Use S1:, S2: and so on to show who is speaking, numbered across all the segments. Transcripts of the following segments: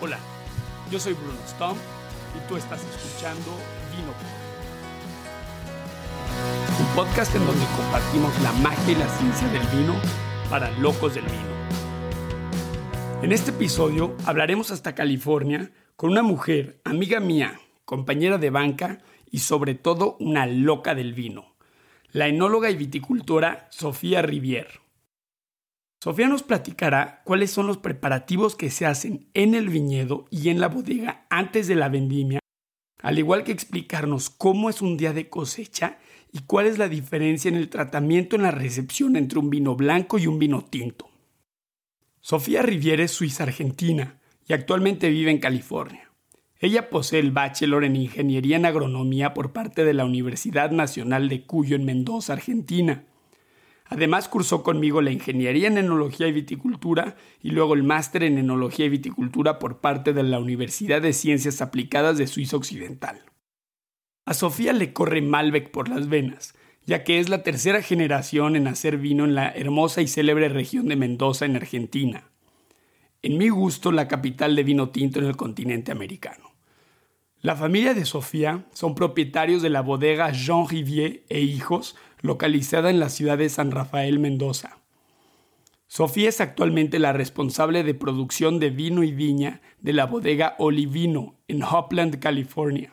S1: Hola, yo soy Bruno Stump y tú estás escuchando Vino Un podcast en donde compartimos la magia y la ciencia del vino para locos del vino. En este episodio hablaremos hasta California con una mujer, amiga mía, compañera de banca y sobre todo una loca del vino, la enóloga y viticultora Sofía Rivier. Sofía nos platicará cuáles son los preparativos que se hacen en el viñedo y en la bodega antes de la vendimia, al igual que explicarnos cómo es un día de cosecha y cuál es la diferencia en el tratamiento en la recepción entre un vino blanco y un vino tinto. Sofía Riviere es suiza argentina y actualmente vive en California. Ella posee el bachelor en Ingeniería en Agronomía por parte de la Universidad Nacional de Cuyo en Mendoza, Argentina. Además cursó conmigo la Ingeniería en Enología y Viticultura y luego el Máster en Enología y Viticultura por parte de la Universidad de Ciencias Aplicadas de Suiza Occidental. A Sofía le corre Malbec por las venas, ya que es la tercera generación en hacer vino en la hermosa y célebre región de Mendoza, en Argentina. En mi gusto, la capital de vino tinto en el continente americano. La familia de Sofía son propietarios de la bodega Jean Rivier e Hijos, localizada en la ciudad de San Rafael, Mendoza. Sofía es actualmente la responsable de producción de vino y viña de la bodega Olivino en Hopland, California.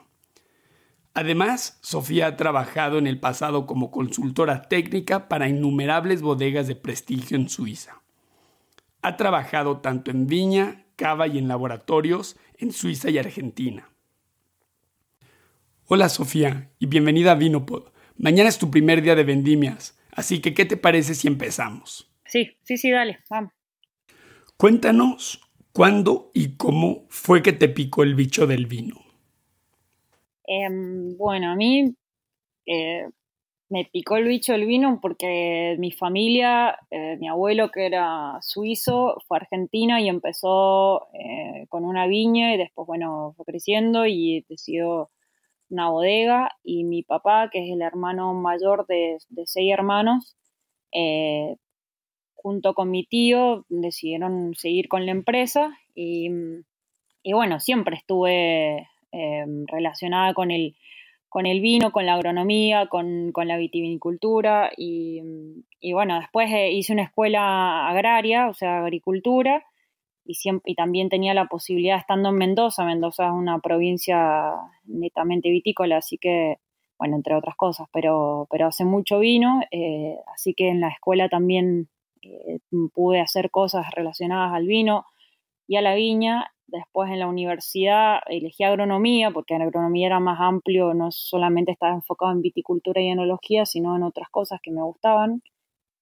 S1: Además, Sofía ha trabajado en el pasado como consultora técnica para innumerables bodegas de prestigio en Suiza. Ha trabajado tanto en viña, cava y en laboratorios en Suiza y Argentina. Hola Sofía y bienvenida a Vinopod. Mañana es tu primer día de vendimias, así que ¿qué te parece si empezamos?
S2: Sí, sí, sí, dale, vamos.
S1: Cuéntanos cuándo y cómo fue que te picó el bicho del vino.
S2: Em, bueno, a mí eh, me picó el bicho el vino porque mi familia, eh, mi abuelo que era suizo, fue argentino y empezó eh, con una viña y después, bueno, fue creciendo y decidió una bodega y mi papá, que es el hermano mayor de, seis hermanos, junto con mi tío decidieron seguir con la empresa y, y bueno, siempre estuve Em, relacionada con el, con el vino, con la agronomía, con, la vitivinicultura y, bueno, después eh, hice una escuela agraria, o sea, agricultura y, también tenía la posibilidad estando en Mendoza, Mendoza es una provincia netamente vitícola, así que, bueno, entre otras cosas, pero, pero hace mucho vino, eh, así que en la escuela también eh, pude hacer cosas relacionadas al vino y a la viña Después en la universidad elegí agronomía porque la agronomía era más amplio, no solamente estaba enfocado en viticultura y enología, sino en otras cosas que me gustaban,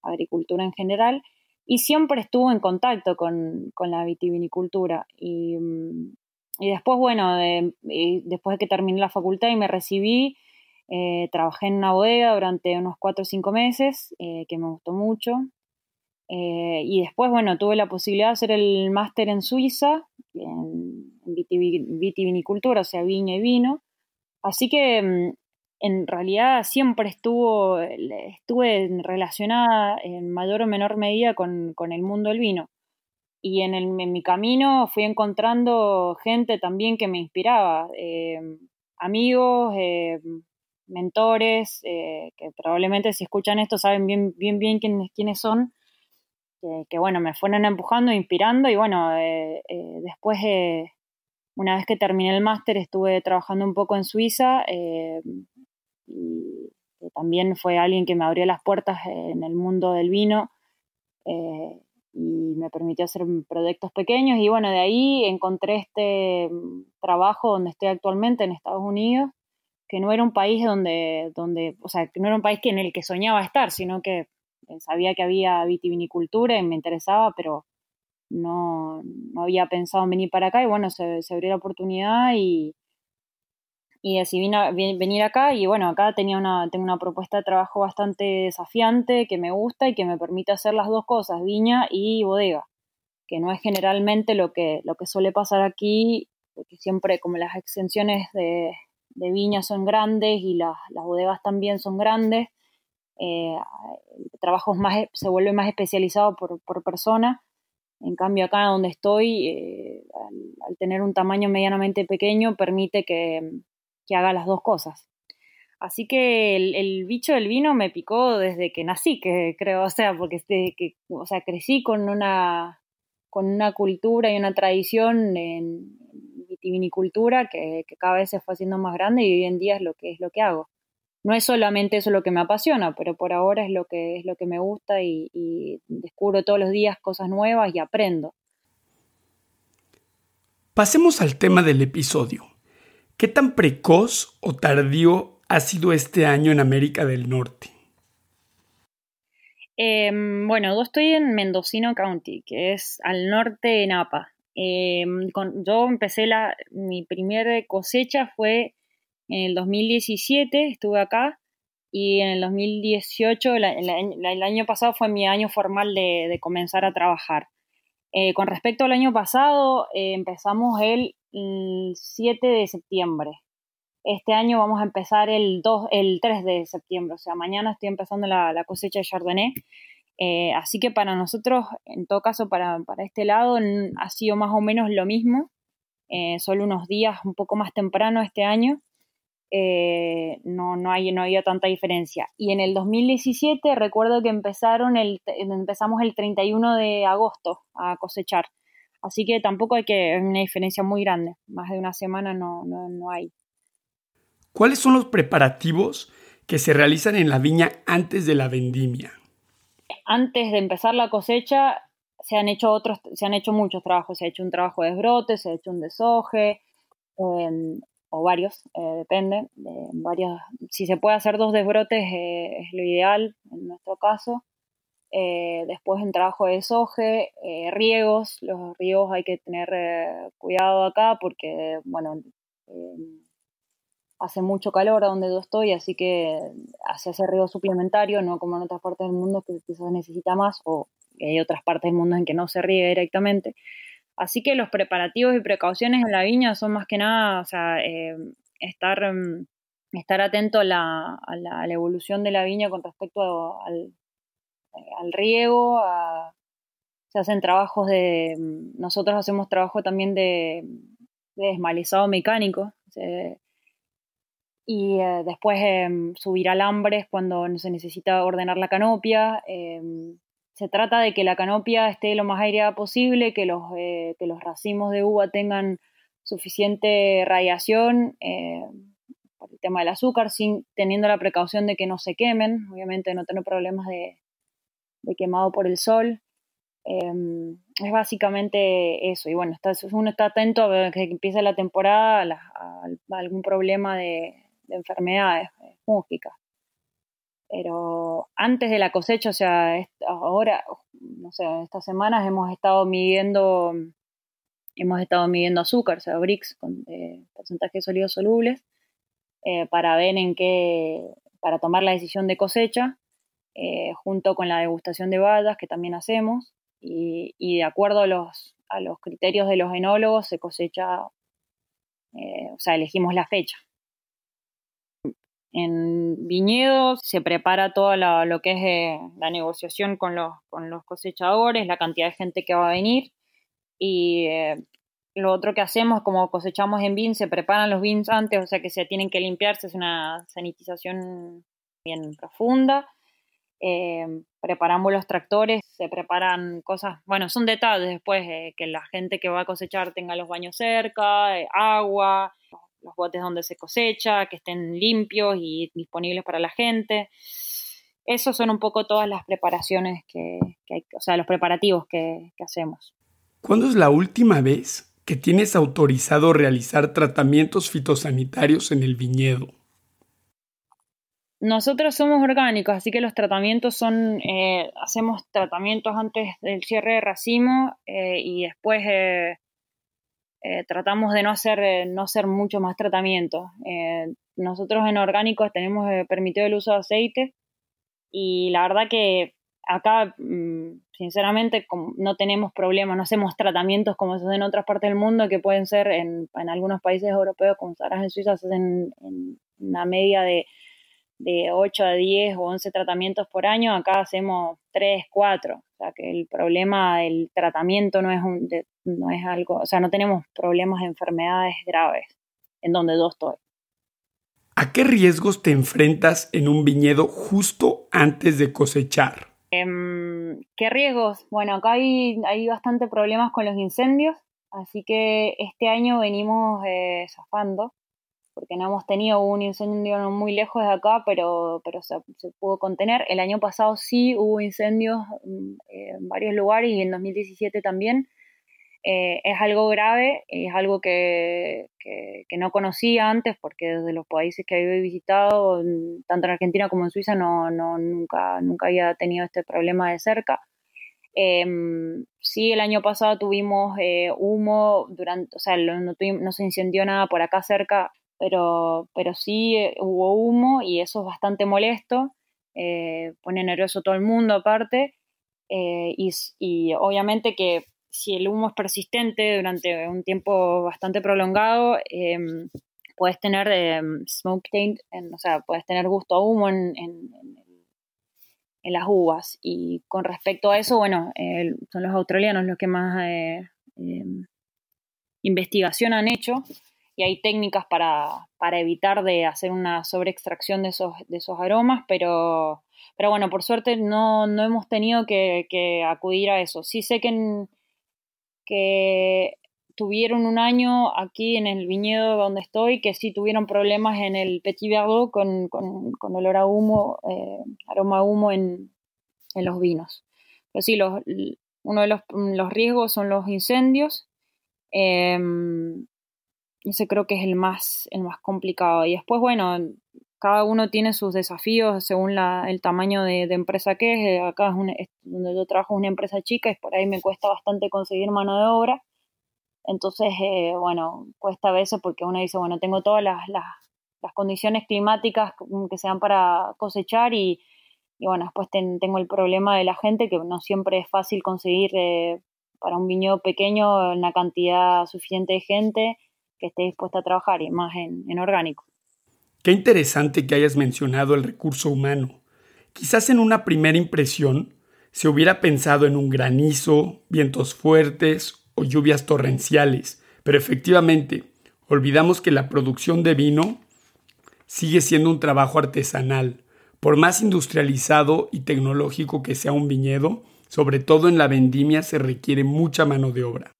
S2: agricultura en general. Y siempre estuve en contacto con, la vitivinicultura. Y, después, bueno, después de que terminé la facultad y me recibí, eh, trabajé en una bodega durante unos cuatro o cinco meses, eh, que me gustó mucho. Eh, y después, bueno, tuve la posibilidad de hacer el máster en Suiza, en, vitivinicultura, o sea, viña y vino. Así que mm, en realidad siempre estuvo, estuve relacionada en mayor o menor medida con, el mundo del vino. Y en, mi camino fui encontrando gente también que me inspiraba, eh, amigos, eh, mentores, que probablemente si escuchan esto saben bien bien, bien quiénes, quiénes son que, bueno, me fueron empujando, inspirando y bueno, eh, eh, después, una vez que terminé el máster, estuve trabajando un poco en Suiza eh, y también fue alguien que me abrió las puertas en el mundo del vino y me permitió hacer proyectos pequeños y bueno, de ahí encontré este mm, trabajo donde estoy actualmente en Estados Unidos que no era un país donde, donde, o sea, que no era un país que en el que soñaba estar, sino que eh, sabía que había vitivinicultura y me interesaba, pero no, había pensado en venir para acá y bueno, se, abrió la oportunidad y, y decidí venir acá y bueno, acá tenía una, tengo una propuesta de trabajo bastante desafiante que me gusta y que me permite hacer las dos cosas, viña y bodega, que no es generalmente lo que, lo que suele pasar aquí, porque siempre como las extensiones de, viña son grandes y las, las bodegas también son grandes, el trabajo más, se vuelve más especializado por, por persona. En cambio, acá donde estoy, al, tener un tamaño medianamente pequeño, permite que, que haga las dos cosas. Así que el, bicho del vino me picó desde que nací, que creo, o sea, porque este, que, o sea, crecí con una, con una cultura y una tradición en vitivinicultura que, cada vez se fue haciendo más grande y hoy en día es lo que es lo que hago. No es solamente eso lo que me apasiona, pero por ahora es lo que es lo que me gusta y descubro todos los días cosas nuevas y aprendo.
S1: Pasemos al tema del episodio. ¿Qué tan precoz o tardío ha sido este año en América del Norte?
S2: Em, bueno, yo estoy en Mendocino County, que es al norte de Napa. Em, yo empecé la, mi primera cosecha fue en el 2017, estuve acá, y en el 2018, el, año pasado fue mi año formal de, comenzar a trabajar. Eh, con respecto al año pasado, eh, empezamos el 7 de septiembre. Este año vamos a empezar el, 2, el 3 de septiembre, o sea, mañana estoy empezando la, cosecha de Chardonnay. Eh, así que para nosotros, en todo caso, para, este lado, ha sido más o menos lo mismo, eh, solo unos días un poco más temprano este año. Eh, no, no, hay, no había tanta diferencia. Y en el 2017 recuerdo que empezaron el, empezamos el 31 de agosto a cosechar. Así que tampoco hay que una diferencia muy grande. Más de una semana no, no, no hay.
S1: ¿Cuáles son los preparativos que se realizan en la viña antes de la vendimia?
S2: Antes de empezar la cosecha se han hecho otros, se han hecho muchos trabajos. Se ha hecho un trabajo de desbrote, se ha hecho un desoje, em, o varios, eh, depende. De varios, si se puede hacer dos desbrotes eh, es lo ideal en nuestro caso. Eh, después un trabajo de desoje, riegos. Los riegos hay que tener cuidado acá porque, bueno, hace mucho calor a donde yo estoy, así que hace ese riego suplementario, no como en otras partes del mundo que quizás necesita más, o hay otras partes del mundo en que no se riega directamente. Así que los preparativos y precauciones en la viña son más que nada, o sea, eh, estar, mm, estar atento a la, a, la, evolución de la viña con respecto al, al riego, se hacen trabajos de, nosotros hacemos trabajo también de, de desmalizado mecánico, y eh, después em, subir alambres cuando se necesita ordenar la canopia. Em, se trata de que la canopia esté lo más aireada posible, que los, eh, que los racimos de uva tengan suficiente radiación eh, por el tema del azúcar, sin, teniendo la precaución de que no se quemen, obviamente no tener problemas de, de quemado por el sol. Em, es básicamente eso. Y bueno, está, uno está atento a que empiece la temporada a algún problema de, de enfermedades eh, fúngicas. Pero antes de la cosecha, o sea, ahora, no sé, estas semanas hemos estado midiendo, hemos estado midiendo azúcar, o sea, BRICS, con eh, porcentajes sólidos solubles, eh, para ver en qué, para tomar la decisión de cosecha, junto con la degustación de bayas que también hacemos, y, de acuerdo a los, a los criterios de los enólogos se cosecha, o sea, elegimos la fecha. En viñedos se prepara todo lo que es eh, la negociación con los, con los cosechadores, la cantidad de gente que va a venir y eh, lo otro que hacemos, como cosechamos en vin, se preparan los vins antes, o sea que se tienen que limpiarse, es una sanitización bien profunda. Eh, preparamos los tractores, se preparan cosas, bueno, son detalles después, que la gente que va a cosechar tenga los baños cerca, agua, los botes donde se cosecha, que estén limpios y disponibles para la gente. Esos son un poco todas las preparaciones que, hay, o sea, los preparativos que, que hacemos.
S1: ¿Cuándo es la última vez que tienes autorizado realizar tratamientos fitosanitarios en el viñedo?
S2: Nosotros somos orgánicos, así que los tratamientos son, eh, hacemos tratamientos antes del cierre de racimo eh, y después eh, eh, tratamos de no hacer, eh, no hacer mucho más tratamiento. Eh, nosotros en orgánicos tenemos permitido el uso de aceite y la verdad que acá, mm, sinceramente, no tenemos problemas, no hacemos tratamientos como se hacen en otras partes del mundo que pueden ser en, en algunos países europeos, como sabrás en Suiza, se hacen en una media de, de 8 a 10 o 11 tratamientos por año, acá hacemos 3, 4. O sea que el problema del tratamiento no es, un, no es algo, o sea, no tenemos problemas de enfermedades graves en donde yo estoy.
S1: ¿A qué riesgos te enfrentas en un viñedo justo antes de cosechar?
S2: Em, ¿Qué riesgos? Bueno, acá hay, hay bastante problemas con los incendios, así que este año venimos eh, zafando porque no hemos tenido un incendio muy lejos de acá, pero, pero se, pudo contener. El año pasado sí hubo incendios mm, en varios lugares y en 2017 también. Eh, es algo grave, es algo que, que, no conocía antes porque desde los países que había visitado, mm, tanto en Argentina como en Suiza, no, no nunca, nunca había tenido este problema de cerca. Em, sí, el año pasado tuvimos eh, humo durante, o sea, no, no, se incendió nada por acá cerca pero, pero sí eh, hubo humo y eso es bastante molesto, eh, pone nervioso todo el mundo aparte, eh, y, y, obviamente que si el humo es persistente durante un tiempo bastante prolongado, em, puedes tener em, smoke taint, o sea, puedes tener gusto a humo en, en, en, las uvas. Y con respecto a eso, bueno, son los australianos los que más em, investigación han hecho y hay técnicas para, evitar de hacer una sobreextracción de esos, de esos aromas, pero, pero bueno, por suerte no, hemos tenido que, acudir a eso. Sí sé que, que tuvieron un año aquí en el viñedo donde estoy, que sí tuvieron problemas en el Petit Verdot con, con, olor a humo, eh, aroma a humo en, los vinos. Pero sí, los, uno de los, los riesgos son los incendios. Em, ese creo que es el más, el más complicado. Y después, bueno, cada uno tiene sus desafíos según la, el tamaño de, empresa que es. Eh, acá es, donde yo trabajo una empresa chica y por ahí me cuesta bastante conseguir mano de obra. Entonces, eh, bueno, cuesta a veces porque uno dice, bueno, tengo todas las, las, condiciones climáticas que sean para cosechar y, y bueno, después tengo el problema de la gente que no siempre es fácil conseguir eh, para un viñedo pequeño una cantidad suficiente de gente que esté dispuesta a trabajar más en, orgánico.
S1: Qué interesante que hayas mencionado el recurso humano. Quizás en una primera impresión se hubiera pensado en un granizo, vientos fuertes o lluvias torrenciales, pero efectivamente olvidamos que la producción de vino sigue siendo un trabajo artesanal. Por más industrializado y tecnológico que sea un viñedo, sobre todo en la vendimia se requiere mucha mano de obra.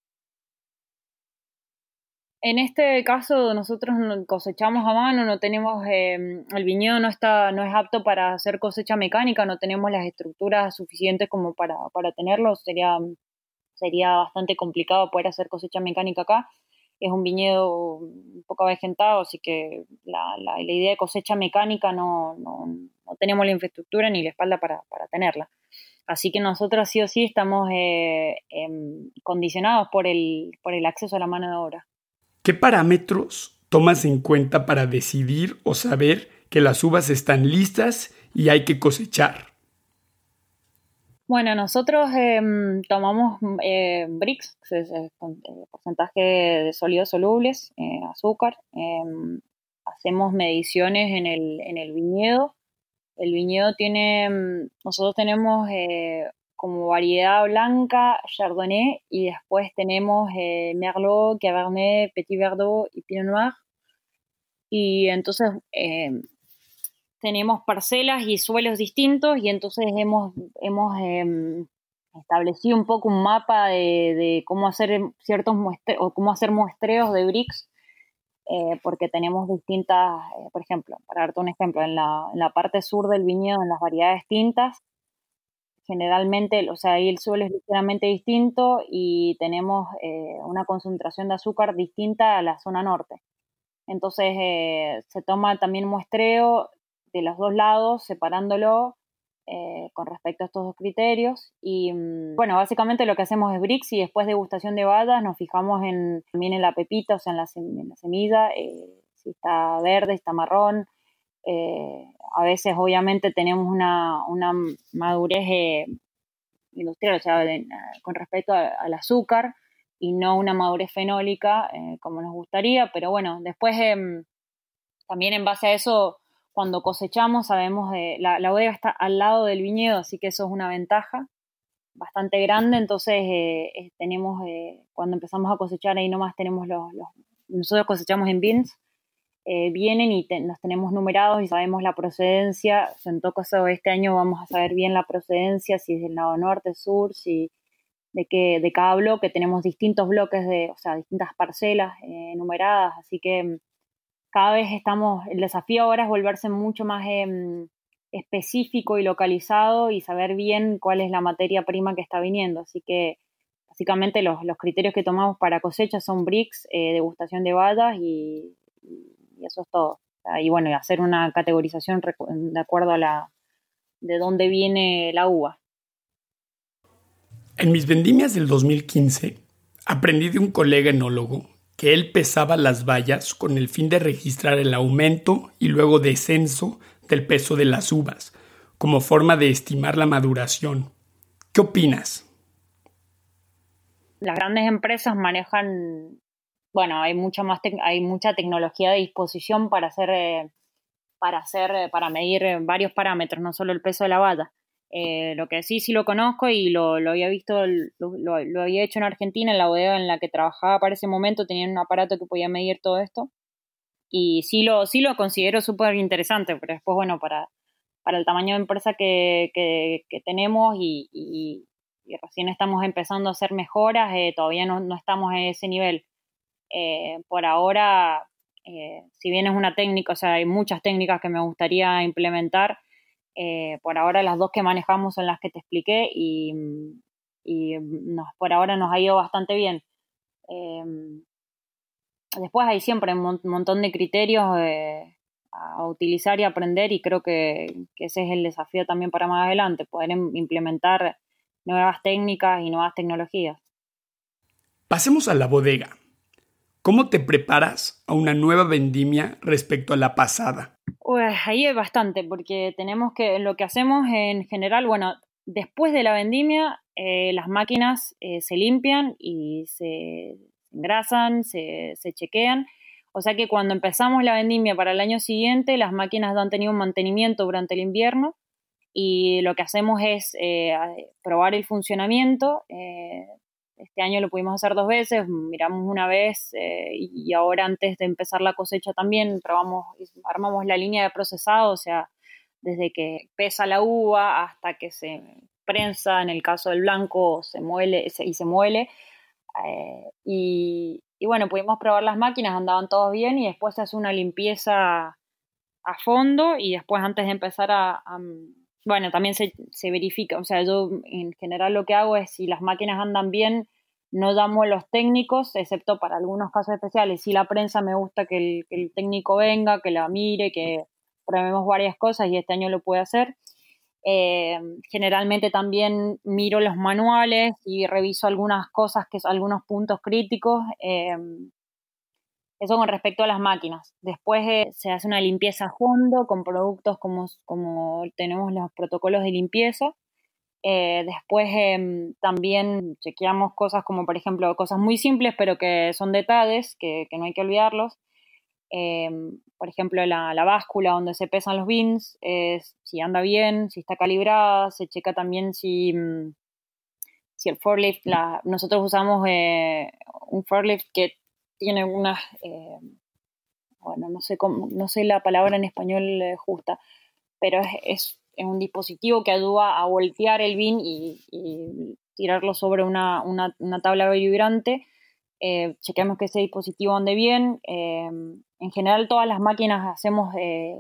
S2: En este caso nosotros cosechamos a mano, no tenemos, em, el viñedo no está, no es apto para hacer cosecha mecánica, no tenemos las estructuras suficientes como para, para tenerlo, sería, sería bastante complicado poder hacer cosecha mecánica acá. Es un viñedo un poco avejentado, así que la, la, la idea de cosecha mecánica no, no, no, tenemos la infraestructura ni la espalda para, para tenerla. Así que nosotros sí o sí estamos eh, em, condicionados por el, por el acceso a la mano de obra.
S1: ¿Qué parámetros tomas en cuenta para decidir o saber que las uvas están listas y hay que cosechar?
S2: Bueno, nosotros em, tomamos eh, BRICS, el porcentaje de sólidos solubles, eh, azúcar. Em, hacemos mediciones en el, en el viñedo. El viñedo tiene, em, nosotros tenemos eh, como variedad blanca, Chardonnay, y después tenemos eh, Merlot, Cabernet, Petit Verdot y Pinot Noir. Y entonces eh, tenemos parcelas y suelos distintos y entonces hemos, hemos em, establecido un poco un mapa de, cómo hacer ciertos o cómo hacer muestreos de bricks eh, porque tenemos distintas, por ejemplo, para darte un ejemplo, en la, en la parte sur del viñedo, en las variedades tintas, generalmente, o sea, ahí el suelo es ligeramente distinto y tenemos eh, una concentración de azúcar distinta a la zona norte. Entonces eh, se toma también muestreo de los dos lados, separándolo eh, con respecto a estos dos criterios. Y mm, bueno, básicamente lo que hacemos es bricks y después de degustación de bayas nos fijamos en, también en la pepita, o sea, en la, en la semilla, si está verde, está marrón, eh, a veces obviamente tenemos una, madurez eh, industrial, o sea, con respecto al azúcar y no una madurez fenólica eh, como nos gustaría, pero bueno, después em, también en base a eso cuando cosechamos sabemos, de, la, la, bodega está al lado del viñedo, así que eso es una ventaja bastante grande, entonces eh, tenemos, cuando empezamos a cosechar ahí nomás tenemos los, los nosotros cosechamos en bins, eh, vienen y nos tenemos numerados y sabemos la procedencia. En todo caso, este año vamos a saber bien la procedencia, si es del lado norte, sur, si de que de cada bloque tenemos distintos bloques de, o sea, distintas parcelas eh, numeradas, así que mm, cada vez estamos, el desafío ahora es volverse mucho más em, específico y localizado y saber bien cuál es la materia prima que está viniendo, así que básicamente los, los criterios que tomamos para cosecha son bricks, eh, degustación de y, y eso es todo. Y bueno, hacer una categorización de acuerdo a la de dónde viene la uva.
S1: En mis vendimias del 2015 aprendí de un colega enólogo que él pesaba las vallas con el fin de registrar el aumento y luego descenso del peso de las uvas, como forma de estimar la maduración. ¿Qué opinas?
S2: Las grandes empresas manejan bueno, hay mucha más hay mucha tecnología de disposición para hacer eh, para hacer eh, para medir eh, varios parámetros, no solo el peso de la valla. lo que sí sí lo conozco y lo, había visto, lo, había hecho en Argentina, en la bodega en la que trabajaba para ese momento, tenían un aparato que podía medir todo esto. Y sí lo, sí lo considero súper interesante, pero después, bueno, para, para el tamaño de empresa que, tenemos y, y, recién estamos empezando a hacer mejoras, todavía no, no estamos en ese nivel. Eh, por ahora, eh, si bien es una técnica, o sea, hay muchas técnicas que me gustaría implementar, eh, por ahora las dos que manejamos son las que te expliqué y, por ahora nos ha ido bastante bien. después hay siempre un montón de criterios a utilizar y aprender y creo que, ese es el desafío también para más adelante, poder implementar nuevas técnicas y nuevas tecnologías.
S1: Pasemos a la bodega. ¿Cómo te preparas a una nueva vendimia respecto a la pasada?
S2: Pues ahí es bastante, porque tenemos que, lo que hacemos en general, bueno, después de la vendimia, eh, las máquinas eh, se limpian y se engrasan, se, se chequean. O sea que cuando empezamos la vendimia para el año siguiente, las máquinas han tenido un mantenimiento durante el invierno y lo que hacemos es eh, probar el funcionamiento, este año lo pudimos hacer dos veces, miramos una vez eh, y ahora antes de empezar la cosecha también probamos, armamos la línea de procesado, o sea, desde que pesa la uva hasta que se prensa, en el caso del blanco se muele y se muele. Eh, y, bueno, pudimos probar las máquinas, andaban todos bien y después se hace una limpieza a fondo y después antes de empezar a, bueno, también se, se, verifica, o sea, yo en general lo que hago es si las máquinas andan bien, no damos los técnicos, excepto para algunos casos especiales. Si la prensa me gusta que el, técnico venga, que la mire, que probemos varias cosas y este año lo puede hacer. Eh, generalmente también miro los manuales y reviso algunas cosas, que son algunos puntos críticos. Eh, eso con respecto a las máquinas. Después eh, se hace una limpieza a fondo con productos como, como tenemos los protocolos de limpieza. Eh, después em, también chequeamos cosas como, por ejemplo, cosas muy simples, pero que son detalles, que, no hay que olvidarlos. Em, por ejemplo, la, báscula donde se pesan los bins, si anda bien, si está calibrada, se checa también si, mm, si el forklift, la, nosotros usamos eh, un forklift que tiene unas, eh, bueno, no sé, cómo, no sé la palabra en español justa, pero es es un dispositivo que ayuda a voltear el bin y, tirarlo sobre una, tabla vibrante. Eh, chequeamos que ese dispositivo ande bien. Eh, en general, todas las máquinas hacemos eh,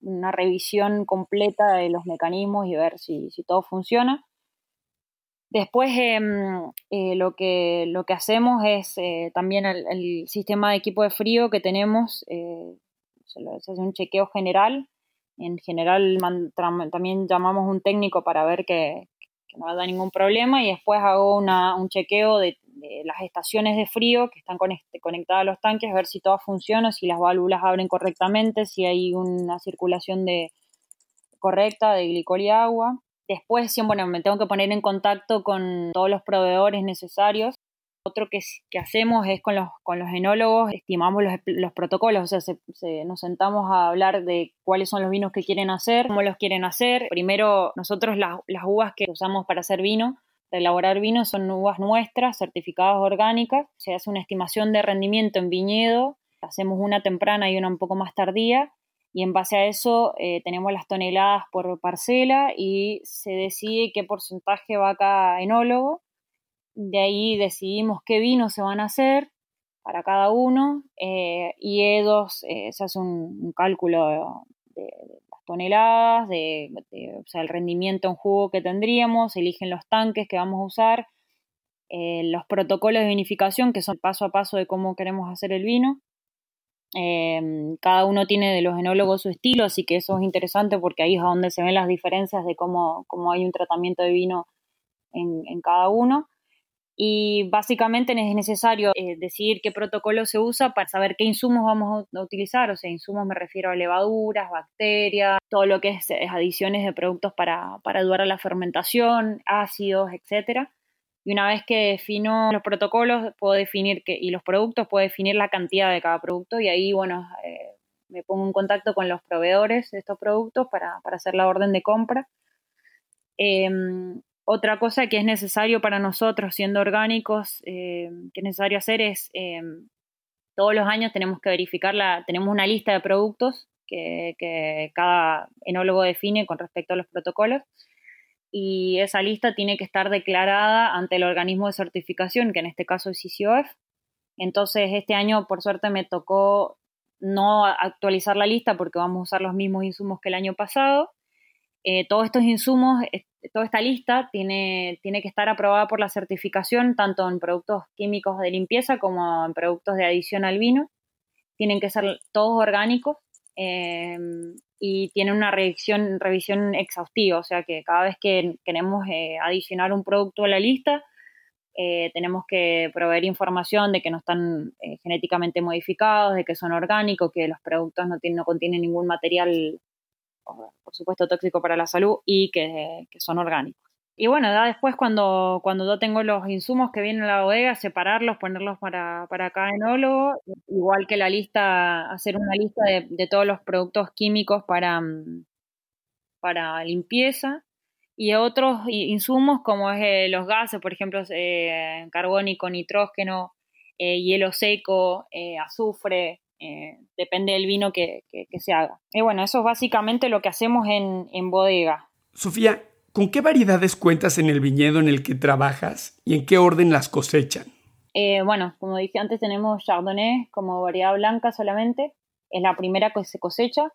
S2: una revisión completa de los mecanismos y ver si, todo funciona. Después, em, lo, que, lo que hacemos es también el, sistema de equipo de frío que tenemos, se hace un chequeo general en general también llamamos un técnico para ver que, no haya ningún problema y después hago un chequeo de, las estaciones de frío que están conectadas a los tanques, a ver si todo funciona, si las válvulas abren correctamente, si hay una circulación de, correcta de glicol y agua. Después, bueno, me tengo que poner en contacto con todos los proveedores necesarios Otro que, hacemos es con los, con enólogos, estimamos los, protocolos, o sea, nos sentamos a hablar de cuáles son los vinos que quieren hacer, cómo los quieren hacer. Primero, nosotros las, las uvas que usamos para hacer vino, para elaborar vino, son uvas nuestras, certificadas orgánicas. Se hace una estimación de rendimiento en viñedo, hacemos una temprana y una un poco más tardía, y en base a eso eh, tenemos las toneladas por parcela y se decide qué porcentaje va cada enólogo de ahí decidimos qué vinos se van a hacer para cada uno eh, y E2 eh, se hace un, cálculo de, las toneladas, de, o sea, el rendimiento en jugo que tendríamos, eligen los tanques que vamos a usar, eh, los protocolos de vinificación que son paso a paso de cómo queremos hacer el vino. Cada uno tiene de los enólogos su estilo, así que eso es interesante porque ahí es donde se ven las diferencias de cómo, cómo hay un tratamiento de vino en, en cada uno y básicamente es necesario eh, decidir qué protocolo se usa para saber qué insumos vamos a utilizar, o sea, insumos me refiero a levaduras, bacterias, todo lo que es, adiciones de productos para, para, ayudar a la fermentación, ácidos, etc. Y una vez que defino los protocolos puedo definir que, y los productos, puedo definir la cantidad de cada producto y ahí, bueno, eh, me pongo en contacto con los proveedores de estos productos para, para hacer la orden de compra. Em, otra cosa que es necesario para nosotros, siendo orgánicos, eh, que es necesario hacer es, eh, todos los años tenemos que verificar, la, tenemos una lista de productos que, cada enólogo define con respecto a los protocolos y esa lista tiene que estar declarada ante el organismo de certificación, que en este caso es ICOF. Entonces, este año, por suerte, me tocó no actualizar la lista porque vamos a usar los mismos insumos que el año pasado. Eh, todos estos insumos toda esta lista tiene, tiene que estar aprobada por la certificación tanto en productos químicos de limpieza como en productos de adición al vino. Tienen que ser todos orgánicos em, y tienen una revisión, revisión exhaustiva, o sea que cada vez que queremos eh, adicionar un producto a la lista, eh, tenemos que proveer información de que no están eh, genéticamente modificados, de que son orgánicos, que los productos no, tienen, no contienen ningún material por supuesto tóxico para la salud y que, son orgánicos. Y bueno, ya después cuando, cuando yo tengo los insumos que vienen a la bodega, separarlos, ponerlos para, para cada enólogo, igual que la lista, hacer una lista de, todos los productos químicos para, mm, para limpieza y otros insumos como es eh, los gases, por ejemplo, eh, carbónico, nitrógeno, eh, hielo seco, azufre, eh, depende del vino que, se haga. Y bueno, eso es básicamente lo que hacemos en, bodega.
S1: Sofía, ¿con qué variedades cuentas en el viñedo en el que trabajas y en qué orden las cosechan?
S2: Eh, bueno, como dije antes, tenemos Chardonnay como variedad blanca solamente. Es la primera que se cosecha.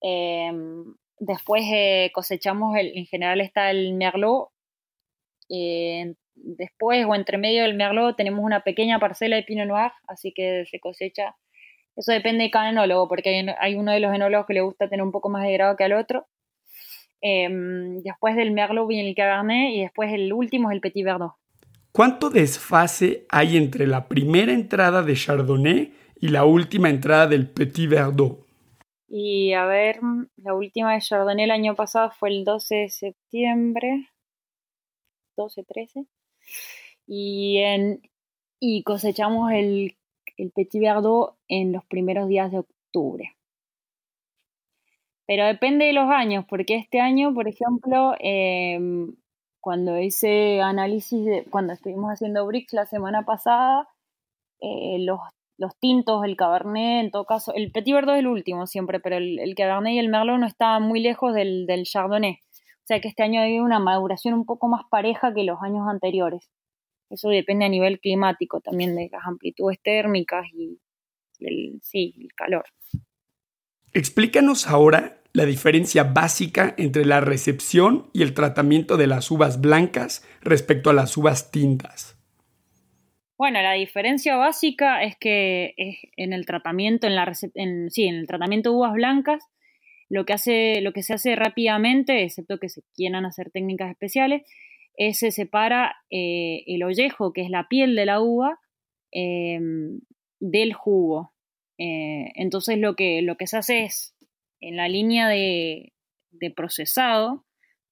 S2: Em, después eh, cosechamos, el, en general está el Merlot. después o entre medio del Merlot tenemos una pequeña parcela de Pinot Noir, así que se cosecha eso depende de cada enólogo, porque hay, uno de los enólogos que le gusta tener un poco más de grado que al otro. Em, después del Merlot viene el Cabernet y después el último es el Petit Verdot.
S1: ¿Cuánto desfase hay entre la primera entrada de Chardonnay y la última entrada del Petit Verdot?
S2: Y a ver, la última de Chardonnay el año pasado fue el 12 de septiembre, 12-13, y, en, y cosechamos el el Petit Verdot en los primeros días de octubre. Pero depende de los años, porque este año, por ejemplo, em, cuando hice análisis, de, cuando estuvimos haciendo BRICS la semana pasada, eh, los, tintos, el Cabernet, en todo caso, el Petit Verdot es el último siempre, pero el, Cabernet y el Merlot no estaban muy lejos del, del Chardonnay. O sea que este año hay una maduración un poco más pareja que los años anteriores. Eso depende a nivel climático también de las amplitudes térmicas y, el, sí, el calor.
S1: Explícanos ahora la diferencia básica entre la recepción y el tratamiento de las uvas blancas respecto a las uvas tintas.
S2: Bueno, la diferencia básica es que en el tratamiento, en la en, sí, en el tratamiento de uvas blancas, lo que, hace, lo que se hace rápidamente, excepto que se quieran hacer técnicas especiales, se separa eh, el ollejo, que es la piel de la uva, em, del jugo. Eh, entonces lo que, lo que se hace es, en la línea de, procesado,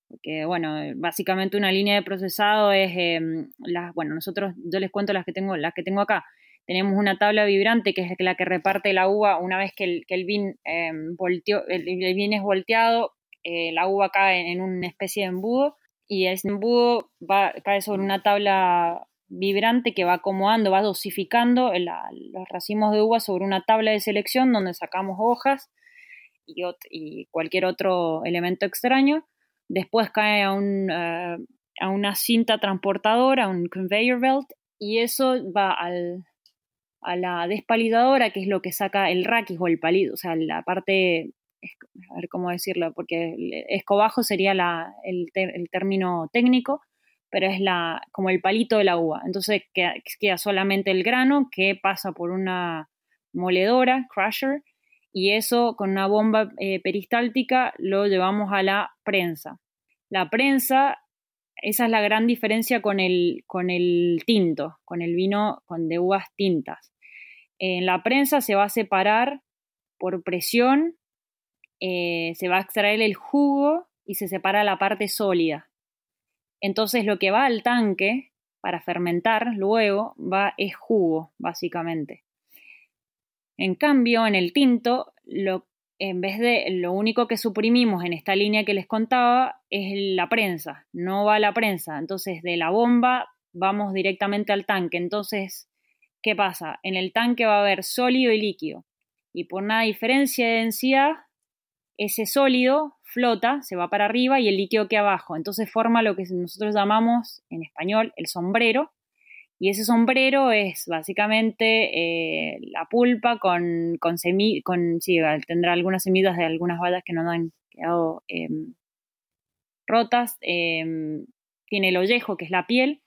S2: Porque, bueno, básicamente una línea de procesado es, em, las, bueno, nosotros, yo les cuento las que tengo, las que tengo acá. Tenemos una tabla vibrante que es la que reparte la uva una vez que el, que el, vin, em, el, es volteado, eh, la uva cae en una especie de embudo y ese embudo va, cae sobre una tabla vibrante que va acomodando, va dosificando los racimos de uva sobre una tabla de selección donde sacamos hojas y, cualquier otro elemento extraño. Después cae a, un, eh, una cinta transportadora, a un conveyor belt, y eso va al, a la despalidadora, que es lo que saca el raquis o el palido, o sea, la parte, a ver cómo decirlo, porque escobajo sería el, término técnico, pero es la, como el palito de la uva. Entonces queda, solamente el grano que pasa por una moledora, crusher, y eso con una bomba eh, peristáltica lo llevamos a la prensa. La prensa, esa es la gran diferencia con el, con el tinto, con el vino con de uvas tintas. En la prensa se va a separar por presión, eh, se va a extraer el jugo y se separa la parte sólida. Entonces lo que va al tanque para fermentar luego va es jugo, básicamente. En cambio, en el tinto, en vez de lo único que suprimimos en esta línea que les contaba es la prensa, no va la prensa. Entonces, de la bomba vamos directamente al tanque. Entonces, ¿qué pasa? En el tanque va a haber sólido y líquido. Y por una diferencia de densidad, ese sólido flota, se va para arriba y el líquido que abajo. Entonces forma lo que nosotros llamamos en español el sombrero, y ese sombrero es básicamente eh, la pulpa con, con, con sí, tendrá algunas semillas de algunas bayas que no han quedado em, rotas. Em, tiene el ollejo, que es la piel.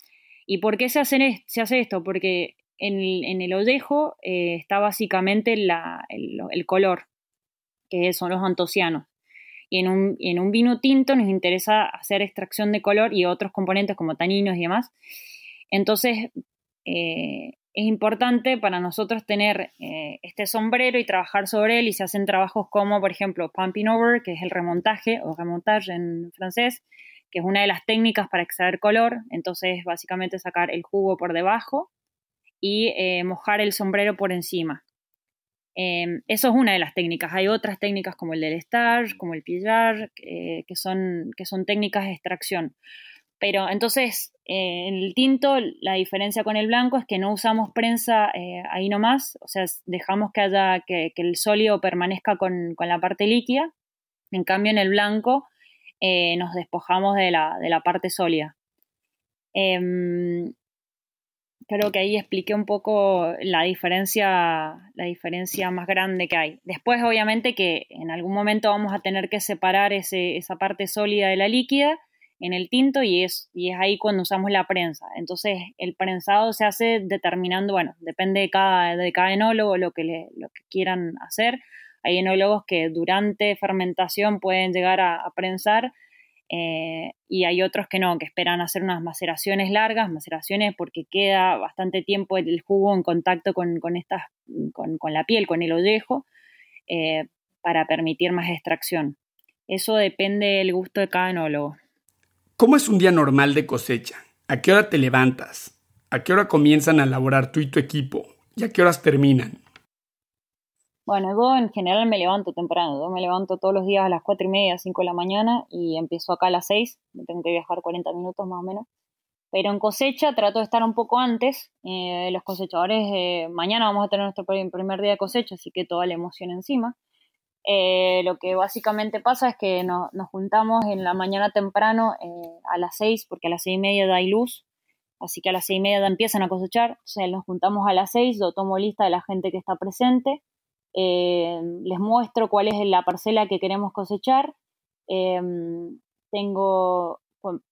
S2: ¿Y por qué se, hace, se hace esto? Porque en el, en ollejo eh, está básicamente el, color, que son los antocianos. Y en un, en un vino tinto nos interesa hacer extracción de color y otros componentes como taninos y demás. Entonces, eh, es importante para nosotros tener eh, este sombrero y trabajar sobre él y se hacen trabajos como, por ejemplo, pumping over, que es el remontaje o remontage en francés, que es una de las técnicas para extraer color. Entonces, básicamente sacar el jugo por debajo y eh, mojar el sombrero por encima. Em, eso es una de las técnicas. Hay otras técnicas como el del star, como el pillar, que, son, que son técnicas de extracción. Pero entonces, eh, en el tinto, la diferencia con el blanco es que no usamos prensa eh, ahí nomás, o sea, dejamos que haya, que, el sólido permanezca con, la parte líquida. En cambio, en el blanco eh, nos despojamos de la, de la parte sólida. Em, creo que ahí expliqué un poco la diferencia, la diferencia más grande que hay. Después, obviamente, que en algún momento vamos a tener que separar ese, esa parte sólida de la líquida en el tinto y es, y es ahí cuando usamos la prensa. Entonces, el prensado se hace determinando, bueno, depende de cada, de cada enólogo lo que, le, lo que quieran hacer. Hay enólogos que durante fermentación pueden llegar a, prensar eh, y hay otros que no, que esperan hacer unas maceraciones largas, maceraciones porque queda bastante tiempo el jugo en contacto con, con, estas, con, con la piel, con el ollejo, eh, para permitir más extracción. Eso depende del gusto de cada enólogo.
S1: ¿Cómo es un día normal de cosecha? ¿A qué hora te levantas? ¿A qué hora comienzan a elaborar tú y tu equipo? ¿Y a qué horas terminan?
S2: Bueno, yo en general me levanto temprano. Yo me levanto todos los días a las 4 y media, 5 de la mañana y empiezo acá a las 6. Me tengo que viajar 40 minutos más o menos. Pero en cosecha trato de estar un poco antes. Eh, los cosechadores, eh, mañana vamos a tener nuestro primer día de cosecha, así que toda la emoción encima. Eh, lo que básicamente pasa es que nos juntamos en la mañana temprano eh, a las seis, porque a las seis y media da luz, así que a las seis y media empiezan a cosechar, o sea, nos juntamos a las seis, yo tomo lista de la gente que está presente, eh, les muestro cuál es la parcela que queremos cosechar, tengo,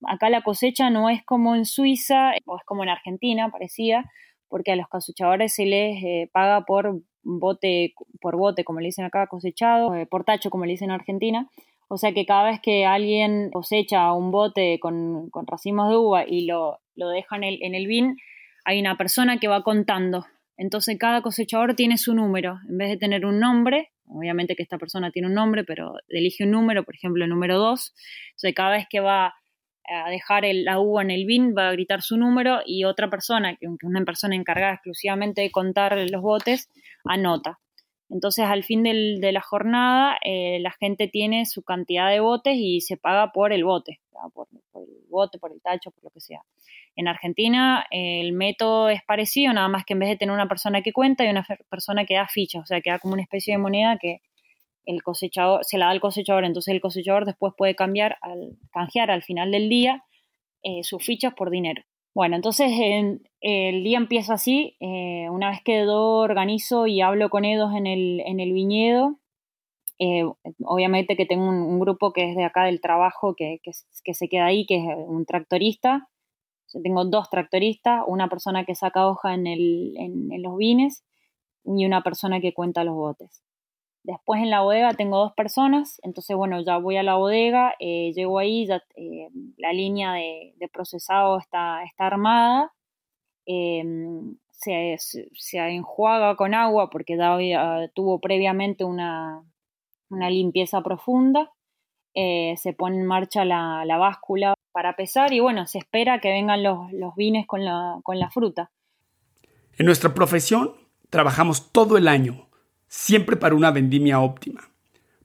S2: acá la cosecha no es como en Suiza, o es como en Argentina, parecía, porque a los cosechadores se les paga por bote por bote, como le dicen acá, cosechado, eh, por tacho, como le dicen en Argentina. O sea que cada vez que alguien cosecha un bote con, racimos de uva y lo, lo deja en el, en el bin, hay una persona que va contando. Entonces cada cosechador tiene su número. En vez de tener un nombre, obviamente que esta persona tiene un nombre, pero elige un número, por ejemplo, el número 2. O cada vez que va a dejar el, la uva en el bin, va a gritar su número y otra persona, que es una persona encargada exclusivamente de contar los botes, anota. Entonces, al fin de la jornada, eh, la gente tiene su cantidad de botes y se paga por el bote, por, el bote, por el tacho, por lo que sea. En Argentina, el método es parecido, nada más que en vez de tener una persona que cuenta, hay una persona que da fichas, o sea, que da como una especie de moneda que el cosechador se la da al cosechador, entonces el cosechador después puede cambiar al, canjear al final del día eh, sus fichas por dinero. Bueno, entonces el día empieza así. Eh, una vez que yo organizo y hablo con ellos en el, en el viñedo, eh, obviamente que tengo un, grupo que es de acá del trabajo que, que, se queda ahí, que es un tractorista. Tengo dos tractoristas, una persona que saca hoja en, el, en los vines y una persona que cuenta los botes. Después en la bodega tengo dos personas, entonces bueno, ya voy a la bodega, eh, llego ahí, ya eh, la línea de, procesado está, está armada, em, se, se, enjuaga con agua porque ya tuvo previamente una, limpieza profunda, eh, se pone en marcha la, báscula para pesar y bueno, se espera que vengan los, los vines con la, con la fruta.
S1: En nuestra profesión trabajamos todo el año siempre para una vendimia óptima,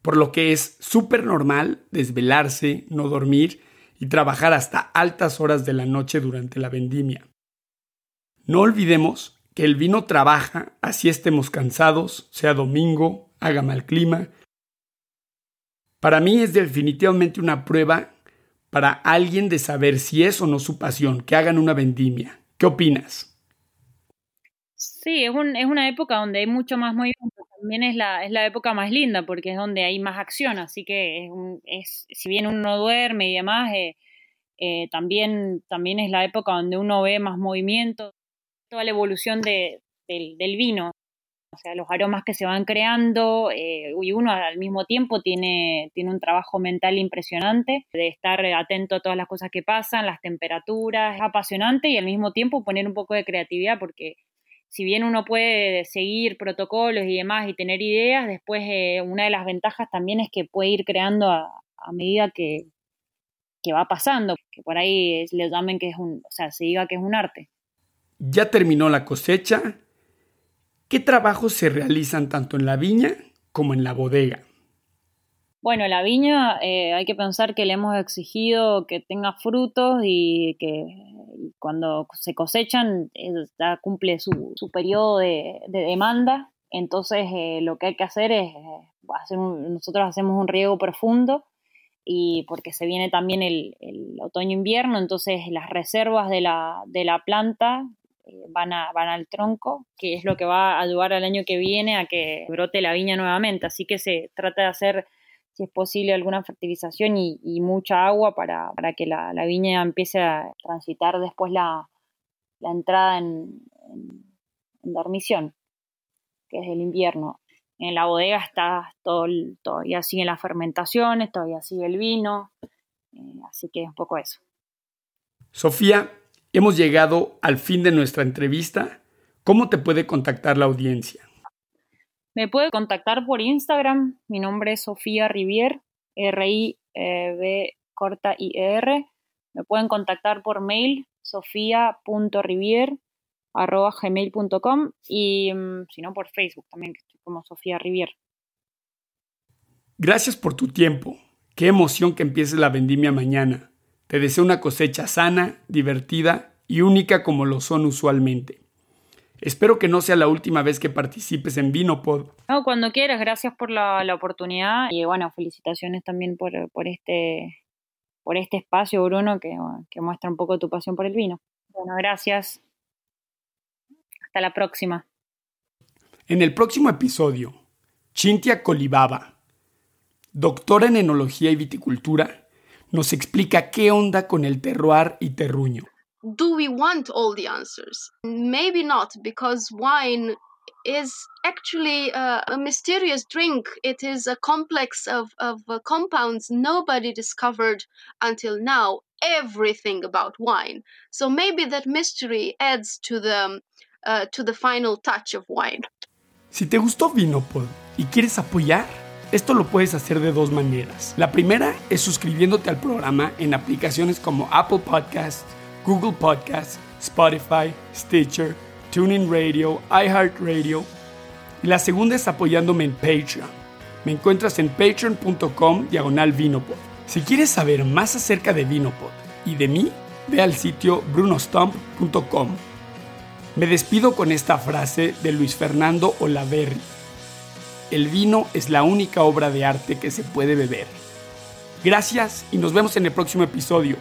S1: por lo que es súper normal desvelarse, no dormir y trabajar hasta altas horas de la noche durante la vendimia. No olvidemos que el vino trabaja así estemos cansados, sea domingo, haga mal clima. Para mí es definitivamente una prueba para alguien de saber si es o no su pasión que hagan una vendimia. ¿Qué opinas?
S2: Sí, es, es una época donde hay mucho más movimiento también es la, es la época más linda porque es donde hay más acción, así que es, es si bien uno duerme y demás, eh, eh, también, también es la época donde uno ve más movimiento, toda la evolución de, del, vino, o sea, los aromas que se van creando eh, y uno al mismo tiempo tiene, tiene un trabajo mental impresionante de estar atento a todas las cosas que pasan, las temperaturas, es apasionante y al mismo tiempo poner un poco de creatividad porque si bien uno puede seguir protocolos y demás y tener ideas, después eh, una de las ventajas también es que puede ir creando a, medida que, que, va pasando, que por ahí le llamen que es un, o sea, se diga que es un arte.
S1: Ya terminó la cosecha. ¿Qué trabajos se realizan tanto en la viña como en la bodega?
S2: Bueno, la viña eh, hay que pensar que le hemos exigido que tenga frutos y que cuando se cosechan ya cumple su, su periodo de, demanda. Entonces eh, lo que hay que hacer es eh, hacer nosotros hacemos un riego profundo y porque se viene también el, otoño-invierno, entonces las reservas de la, de la planta van, a, van al tronco, que es lo que va a ayudar al año que viene a que brote la viña nuevamente. Así que se trata de hacer si es posible, alguna fertilización y, mucha agua para, que la, viña empiece a transitar después la, entrada en, dormición, que es el invierno. En la bodega está todo, todavía sigue las fermentaciones, todavía sigue el vino, eh, así que es un poco eso.
S1: Sofía, hemos llegado al fin de nuestra entrevista. ¿Cómo te puede contactar la audiencia?
S2: Me puede contactar por Instagram. Mi nombre es Sofía Rivier, R-I-B corta I-R. Me pueden contactar por mail sofía.rivier arroba gmail.com y mm, si no por Facebook también, que estoy como Sofía Rivier.
S1: Gracias por tu tiempo. Qué emoción que empiece la vendimia mañana. Te deseo una cosecha sana, divertida y única como lo son usualmente. Espero que no sea la última vez que participes en Vinopod.
S2: No, cuando quieras, gracias por la, oportunidad y bueno, felicitaciones también por, este, por este espacio, Bruno, que, que muestra un poco tu pasión por el vino. Bueno, gracias. Hasta la próxima.
S1: En el próximo episodio, Chintia Colibaba, doctora en enología y viticultura, nos explica qué onda con el terroir y terruño.
S3: do we want all the answers? Maybe not, because wine is actually a, a mysterious drink. It is a complex of, of uh, compounds nobody discovered until now everything about wine. So maybe that mystery adds to the, uh, to the final touch of wine.
S1: Si te gustó Vinopod y quieres apoyar, esto lo puedes hacer de dos maneras. La primera es suscribiéndote al programa en aplicaciones como Apple Podcasts, Google Podcasts, Spotify, Stitcher, TuneIn Radio, iHeartRadio. Y la segunda es apoyándome en Patreon. Me encuentras en patreon.com diagonal vinopod. Si quieres saber más acerca de Vinopod y de mí, ve al sitio brunostomp.com. Me despido con esta frase de Luis Fernando Olaverri. El vino es la única obra de arte que se puede beber. Gracias y nos vemos en el próximo episodio.